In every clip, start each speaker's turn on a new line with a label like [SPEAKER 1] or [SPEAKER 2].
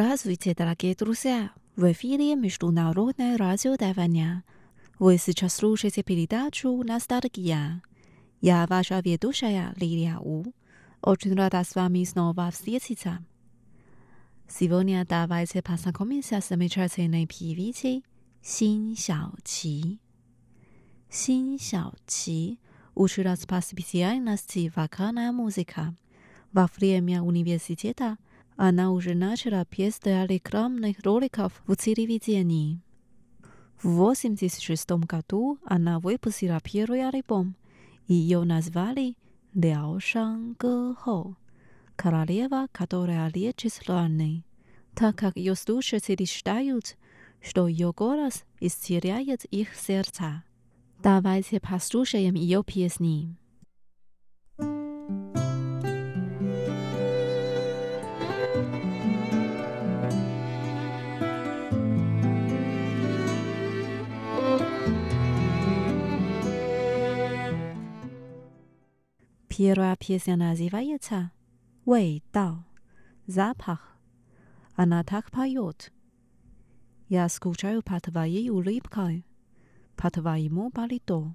[SPEAKER 1] Здравствуйте, дорогие друзья! В эфире Международное радио Тайваня. Вы сейчас слушаете передачу «Ностальгия». Я ваша ведущая Лилия У. Очень рада с вами снова встретиться. Сегодня давайте познакомимся с замечательной певицей Син Xiaoqi. Син Xiaoqi училась по специальности вокальная музыка. Во время университета она уже начала петь для рекламных роликов в телевидении. В 1986 году она выпустила первый альбом. Ее назвали «Ляо Шан Гэ Хо» – «Королева, которая лечит раны», так как ее слушатели считают, что ее голос исцеляет их сердца. Давайте послушаем ее песни. Первая песня называется «Вэй Дао» – «Запах». Она так поет. Я скучаю по твоей улыбкой, по твоему палито.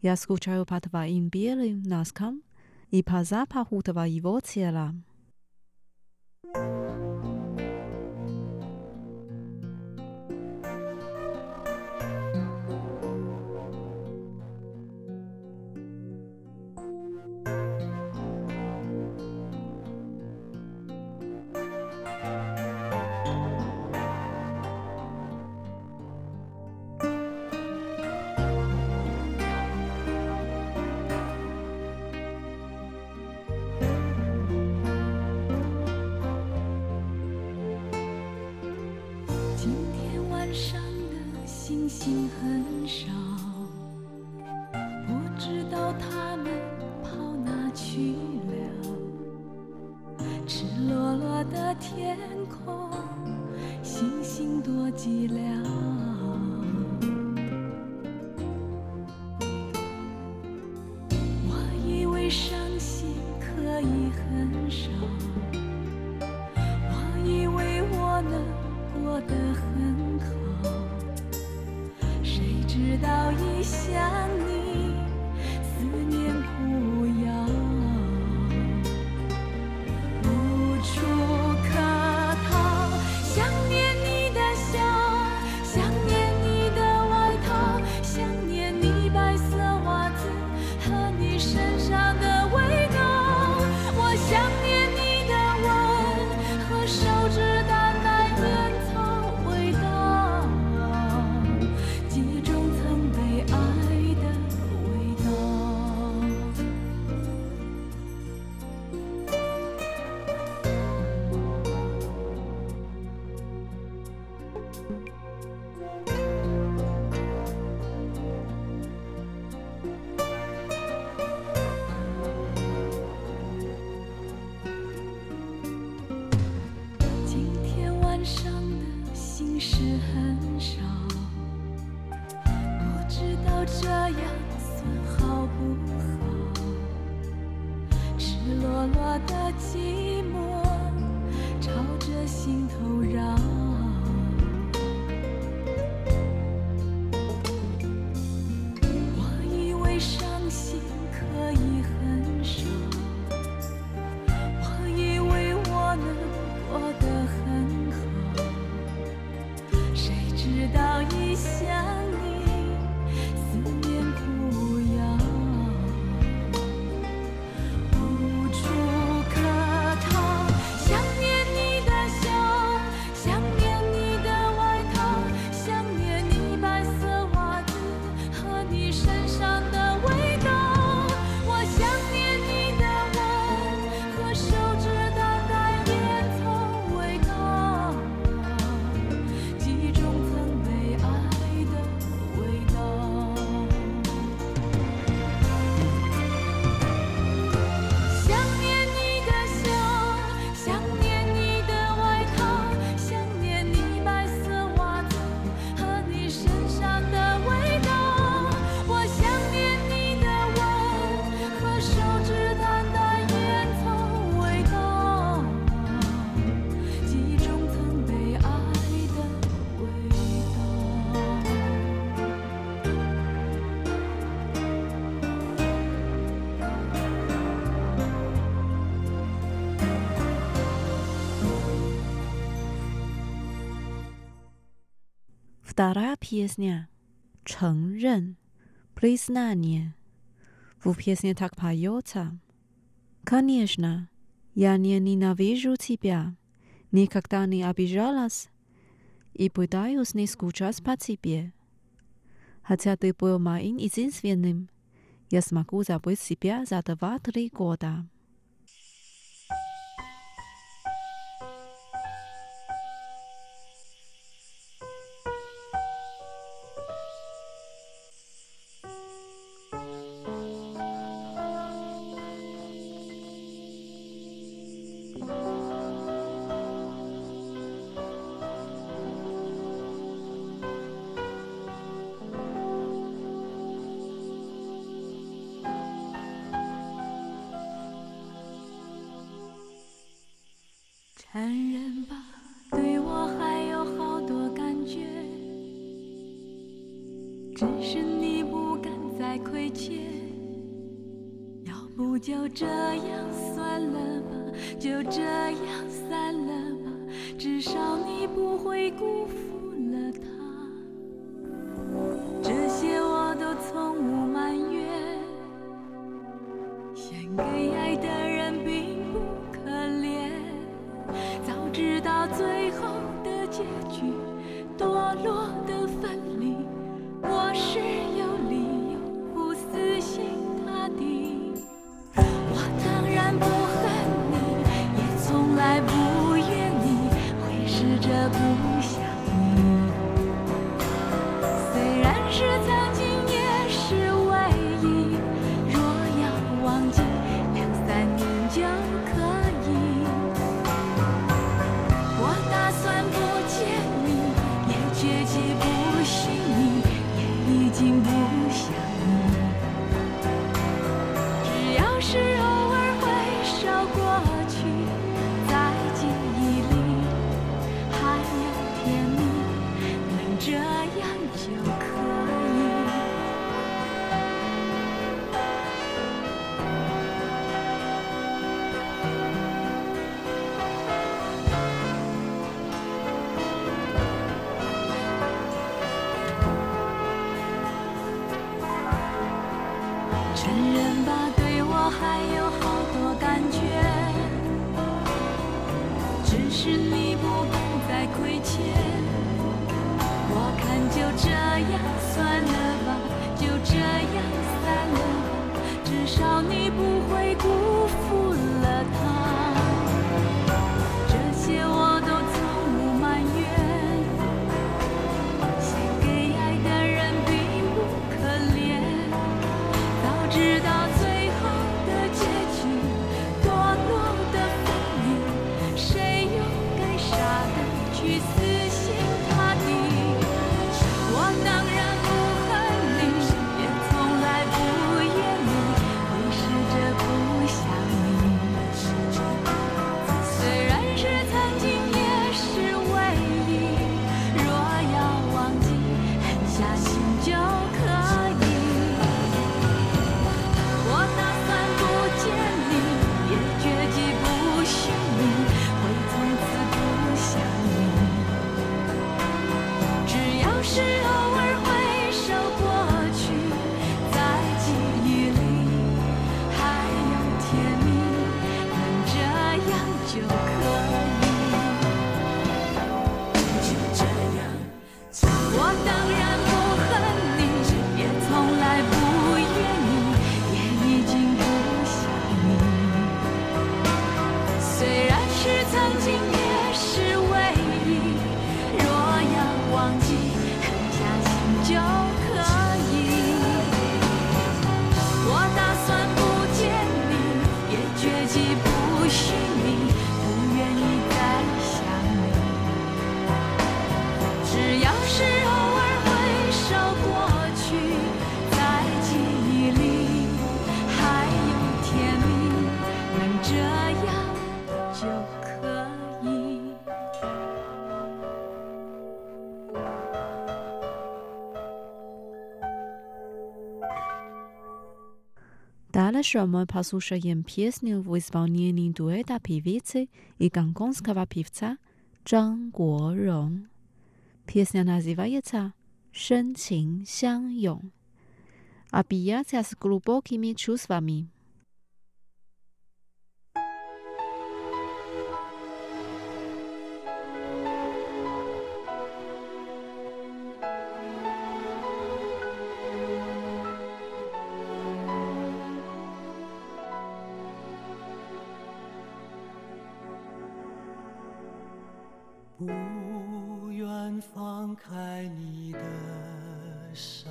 [SPEAKER 1] Я скучаю по твоим белым носкам и по запаху твоего тела.
[SPEAKER 2] 心头 Dara piesnia. Cheng ren. Priznanie. W piesnie tak pająca. Konieczna. Ja nie nienawidzę ciebie. Nikogda nie abijalas. I pytajus nie skuczas pa ciebie. Chcia ty był
[SPEAKER 1] moim i zinswiennym. Ja smaku zabyć ciebie za dwa, trzy goda. 只是你不敢再亏欠，要不就这样算了吧，就这样散了吧，至少你不会孤。承认吧对我还有好多感觉只是你不敢再亏欠。我看就这样算了吧就这样散了吧至少你不会
[SPEAKER 2] 孤 Meszamy posłuchajem piosenkę w wyspanieniu dueta piewicy i gangonskiego piwca Zhang Guorong. Piosenka nazywa się Shen Qing Xiang Yong. A pijacja z
[SPEAKER 3] głębokimi czuwami 放开你的手，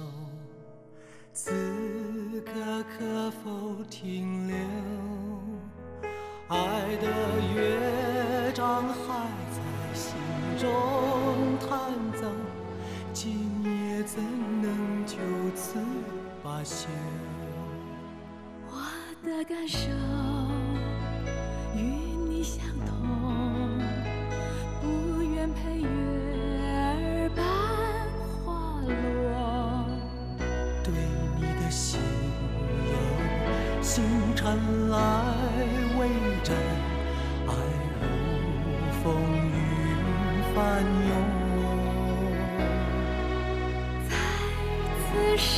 [SPEAKER 3] 原来为真，爱如风云翻涌，
[SPEAKER 1] 在此生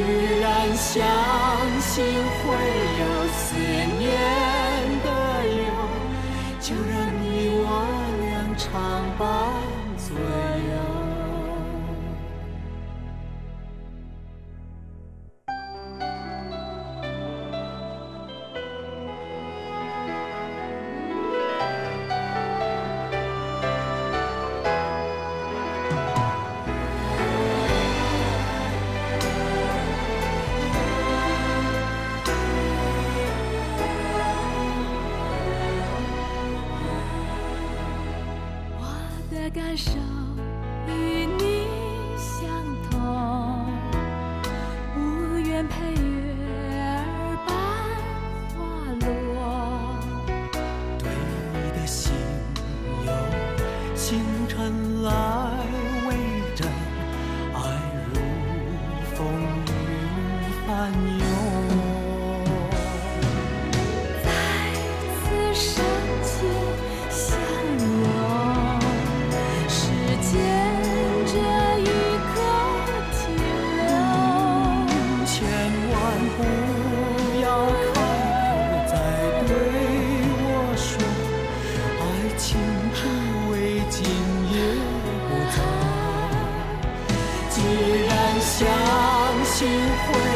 [SPEAKER 3] 依然相信会有思念。
[SPEAKER 1] 情至为今夜不
[SPEAKER 3] 早。既然相信会。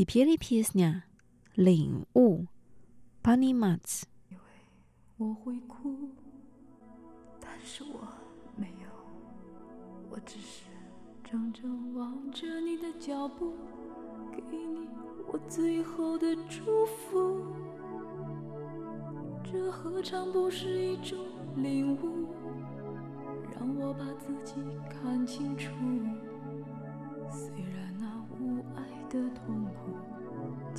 [SPEAKER 2] Теперь песня《领悟》，Понимать。
[SPEAKER 1] 以为我会哭，但是我没有，我只是怔怔望着你的脚步，给你我最后的祝福。这何尝不是一种领悟？让我把自己看清楚。虽然那无爱的痛苦，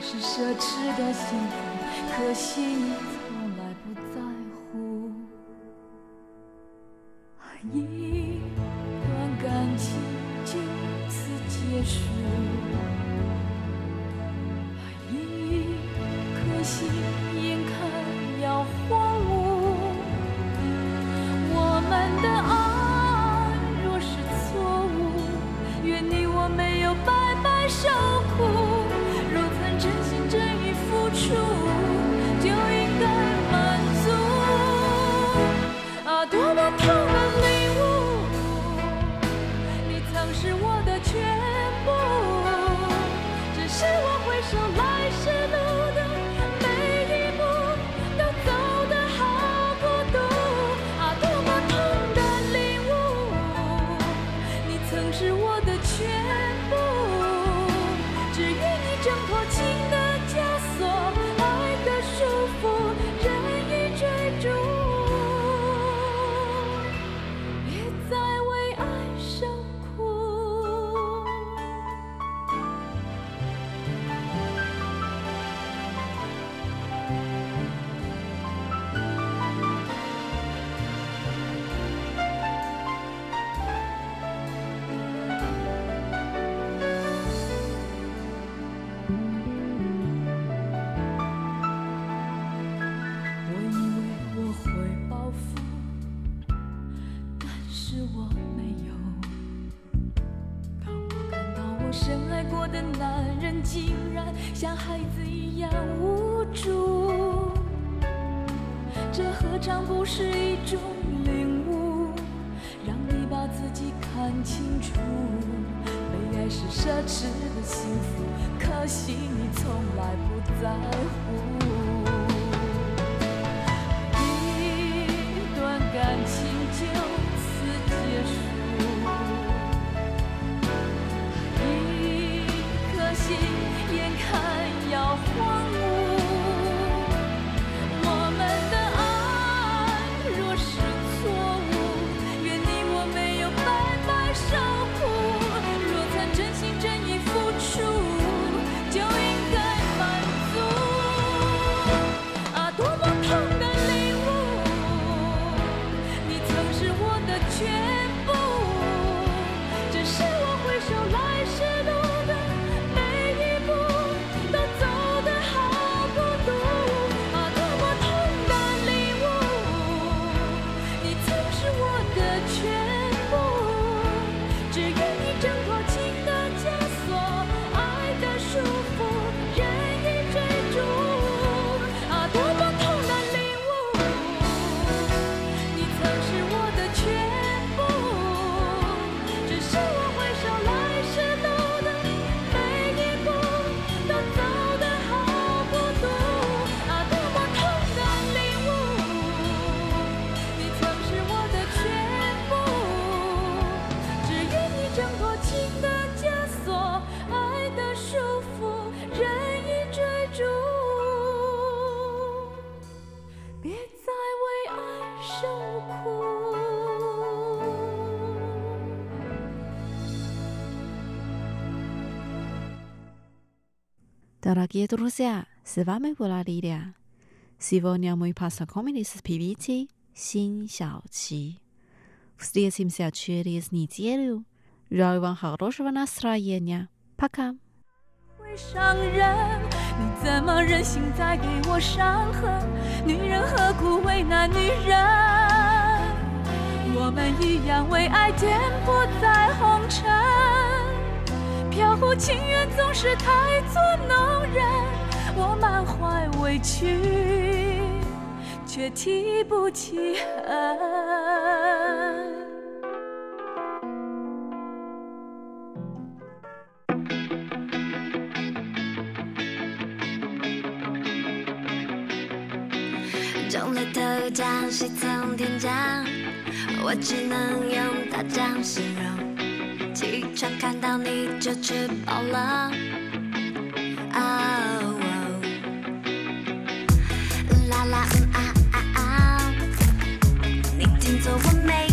[SPEAKER 1] 是奢侈的幸福，可惜竟然像孩子一样无助，这何尝不是一种领悟，让你把自己看清楚。被爱是奢侈的幸福，可惜你从来不在乎。一段感情
[SPEAKER 2] Дорогие друзья, с вами была Лилия. Сегодня мы познакомились с певицей Син Xiаоqi. Встретимся через неделю. Желаю вам хорошего настроения. Пока.
[SPEAKER 1] 会伤人，你怎么忍心再给我伤痕？女人何苦为难女人？我们一样为爱颠簸在红尘， 飘忽情缘总是太作弄人。我满怀委屈，却提不起恨。
[SPEAKER 4] 中了头奖，谁从天降，我只能用大奖形容。起床看到你就吃饱了。哦啦啦啊啊啊！你听走我没